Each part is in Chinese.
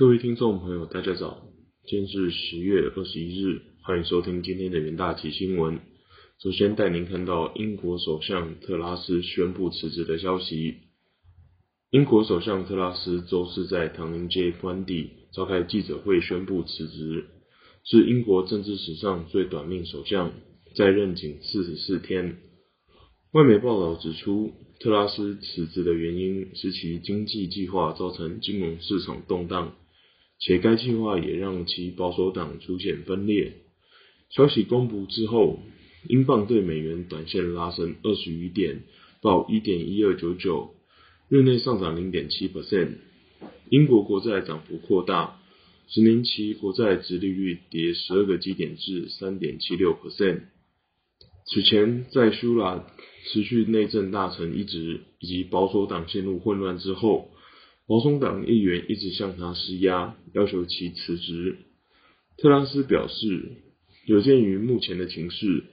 各位听众朋友，大家早，今天是十月二十一日，欢迎收听今天的元大旗新闻。首先带您看到英国首相特拉斯宣布辞职的消息。英国首相特拉斯周四在唐宁街官邸召开记者会宣布辞职，是英国政治史上最短命首相，在任仅四十四天。外媒报道指出，特拉斯辞职的原因是其经济计划造成金融市场动荡，且该计划也让其保守党出现分裂。消息公布之后，英镑对美元短线拉升二十余点，报一点一二九九，日内上涨零点七 percent。英国国债涨幅扩大，十年期国债殖利率跌十二个基点至三点七六 percent。此前，在苏拉持续内政大臣一职以及保守党陷入混乱之后，保守党议员一直向他施压，要求其辞职。特拉斯表示，有鉴于目前的情势，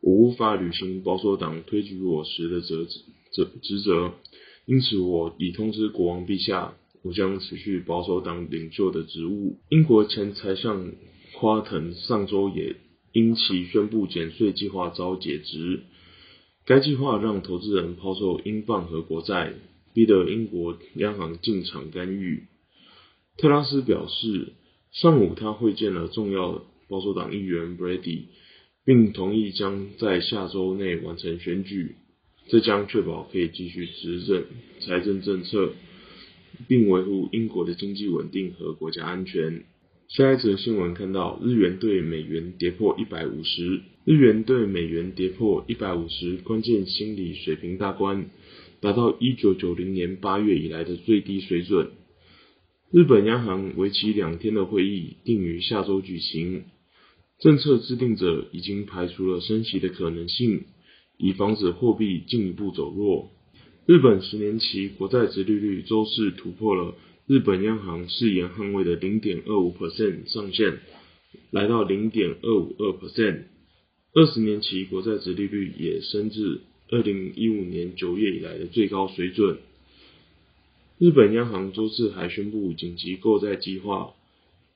我无法履行保守党推举我时的责责职责，因此我已通知国王陛下，我将辞去保守党领袖的职务。英国前财相夸腾上周也。因其宣布减税计划遭解职，该计划让投资人抛售英镑和国债，逼得英国央行进场干预。特拉斯表示，上午他会见了重要保守党议员 Brady，并同意将在下周内完成选举，这将确保可以继续执政财政政策，并维护英国的经济稳定和国家安全。下一则新闻看到，日元对美元跌破一百五十，日元对美元跌破一百五十关键心理水平大关，达到一九九零年八月以来的最低水准。日本央行为期两天的会议定于下周举行，政策制定者已经排除了升息的可能性，以防止货币进一步走弱。日本十年期国债殖利率周四突破了。日本央行誓言捍卫的零点二五 percent 上限，来到零点二五二 percent，二十年期国债殖利率也升至二零一五年九月以来的最高水准。日本央行周四还宣布紧急购债计划，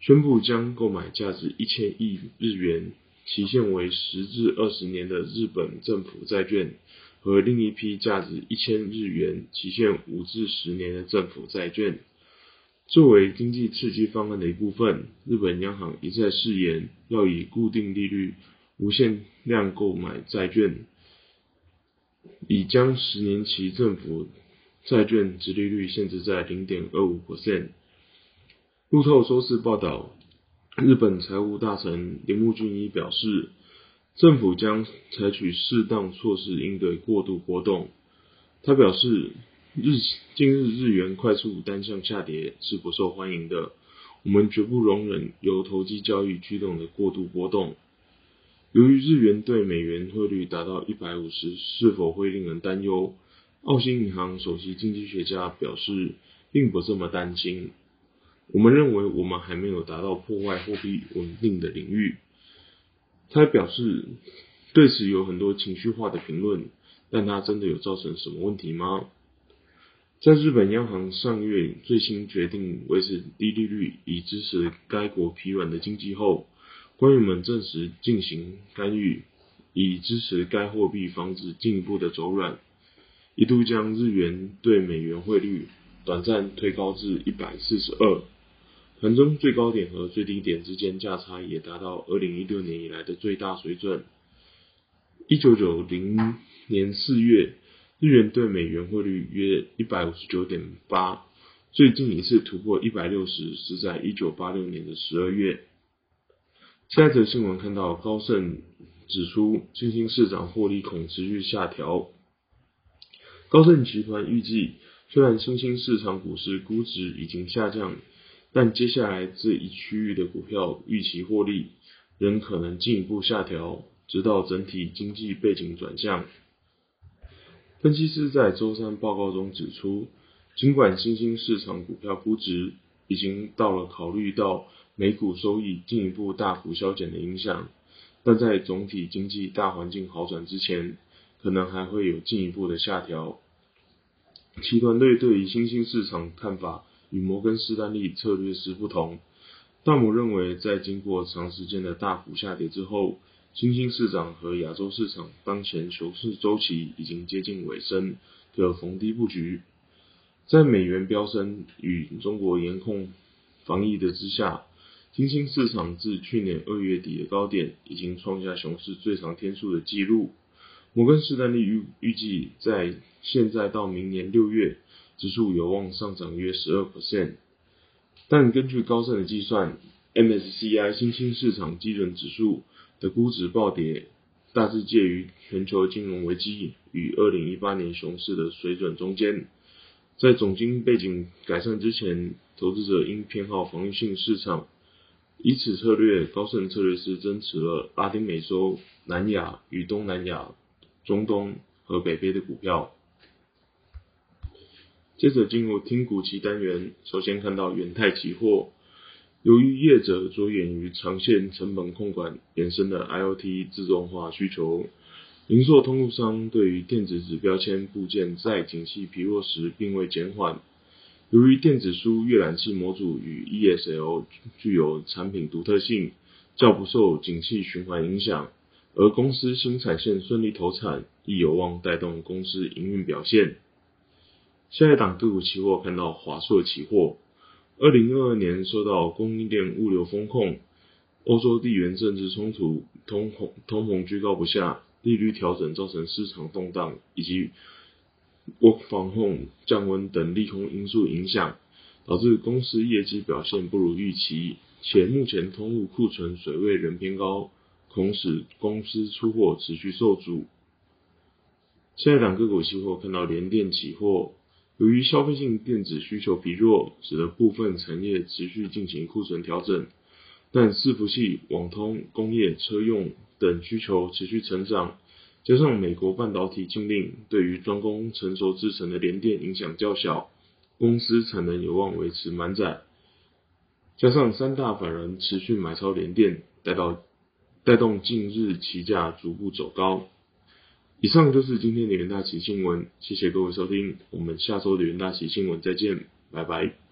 宣布将购买价值一千亿日元、期限为十至二十年的日本政府债券，和另一批价值一千日元、期限五至十年的政府债券。作为经济刺激方案的一部分，日本央行一再誓言要以固定利率无限量购买债券，已将十年期政府债券直利率限制在零点二五 percent。路透收视报道，日本财务大臣铃木俊一表示，政府将采取适当措施应对过度波动。他表示。日近日日元快速单向下跌是不受欢迎的，我们绝不容忍由投机交易驱动的过度波动。由于日元对美元汇率达到一百五十，是否会令人担忧？澳新银行首席经济学家表示，并不这么担心。我们认为我们还没有达到破坏货币稳定的领域。他表示，对此有很多情绪化的评论，但它真的有造成什么问题吗？在日本央行上月最新决定维持低利率以支持该国疲软的经济后，官员们证实进行干预，以支持该货币防止进一步的走软，一度将日元对美元汇率短暂推高至一百四十二，盘中最高点和最低点之间价差也达到二零一六年以来的最大水准。一九九零年四月。日元对美元汇率约一百五十九点八，最近一次突破一百六十是在一九八六年的十二月。下一则新闻看到高盛指出，新兴市场获利恐持续下调。高盛集团预计，虽然新兴市场股市估值已经下降，但接下来这一区域的股票预期获利仍可能进一步下调，直到整体经济背景转向。分析师在周三报告中指出，尽管新兴市场股票估值已经到了考虑到每股收益进一步大幅削减的影响，但在总体经济大环境好转之前，可能还会有进一步的下调。其团队对于新兴市场看法与摩根士丹利策略师不同。大姆认为，在经过长时间的大幅下跌之后，新兴市场和亚洲市场当前熊市周期已经接近尾声，可逢低布局。在美元飙升与中国严控防疫的之下，新兴市场自去年二月底的高点已经创下熊市最长天数的纪录。摩根士丹利预预计，在现在到明年六月，指数有望上涨约十二 percent。但根据高盛的计算，MSCI 新兴市场基准指数的估值暴跌，大致介于全球金融危机与二零一八年熊市的水准中间。在总经背景改善之前，投资者应偏好防御性市场。以此策略，高盛策略师增持了拉丁美洲、南亚与东南亚。中东和北非的股票。接着进入听股期单元，首先看到元泰期货，由于业者着眼于长线成本控管衍生的 IoT 自动化需求，零售通路商对于电子指标签部件在景气疲弱时并未减缓。由于电子书阅览器模组与 ESL 具有产品独特性，较不受景气循环影响。而公司新产线顺利投产，亦有望带动公司营运表现。下一档个股期货看到华硕期货，二零二二年受到供应链物流风控、欧洲地缘政治冲突、通膨通膨居高不下、利率调整造成市场动荡，以及 work from home 降温等利空因素影响，导致公司业绩表现不如预期，且目前通路库存水位仍偏高。恐使，公司出货持续受阻。下一档个股期货看到联电起货，由于消费性电子需求疲弱，使得部分产业持续进行库存调整，但伺服器、网通、工业、车用等需求持续成长，加上美国半导体禁令对于专攻成熟制程的联电影响较小，公司产能有望维持满载。加上三大法人持续买超联电，带到。带动近日期价逐步走高。以上就是今天的元大旗新闻，谢谢各位收听，我们下周的元大旗新闻再见，拜拜。